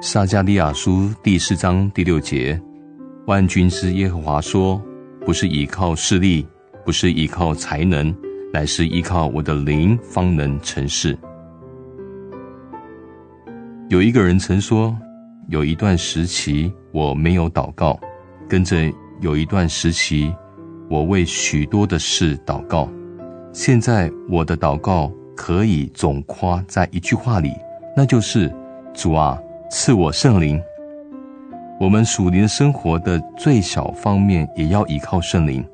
撒迦利亚书第四章第六节：万军之耶和华说，不是依靠势力，不是依靠才能，乃是依靠我的灵，方能成事。有一个人曾说，有一段时期我没有祷告，跟着有一段时期，我为许多的事祷告。现在我的祷告可以总夸在一句话里，那就是：‘主啊。’”赐我圣灵，我们属灵生活的最小方面也要依靠圣灵。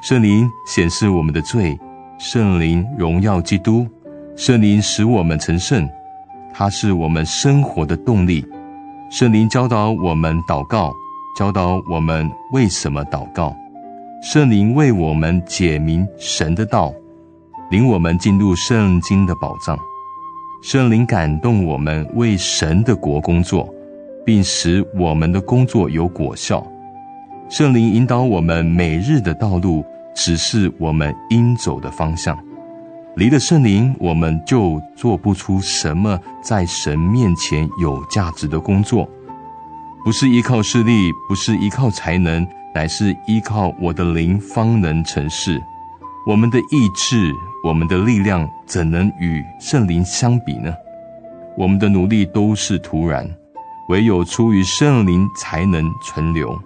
圣灵显示我们的罪，圣灵荣耀基督，圣灵使我们成圣，它是我们生活的动力。圣灵教导我们祷告，教导我们为什么祷告。圣灵为我们解明神的道，领我们进入圣经的宝藏。圣灵感动我们为神的国工作，并使我们的工作有果效。圣灵引导我们每日的道路，指示我们应走的方向。离了圣灵，我们就做不出什么在神面前有价值的工作。不是依靠势力，不是依靠才能，乃是依靠我的灵方能成事。我们的意志。我们的力量怎能与圣灵相比呢？我们的努力都是徒然，唯有出于圣灵才能存留。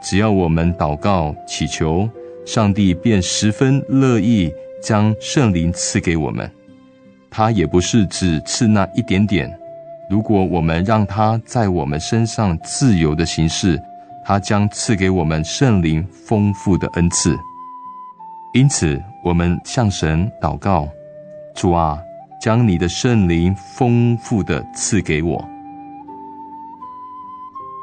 只要我们祷告祈求，上帝便十分乐意将圣灵赐给我们。他也不是只赐那一点点，如果我们让他在我们身上自由的行事，他将赐给我们圣灵丰富的恩赐。因此，我们向神祷告：“主啊，将你的圣灵丰富的赐给我。”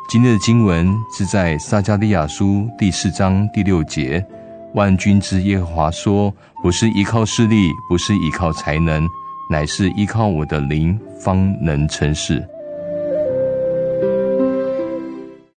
今天的经文是在撒加利亚书第四章第六节：“万军之耶和华说，不是依靠势力，不是依靠才能，乃是依靠我的灵，方能成事。”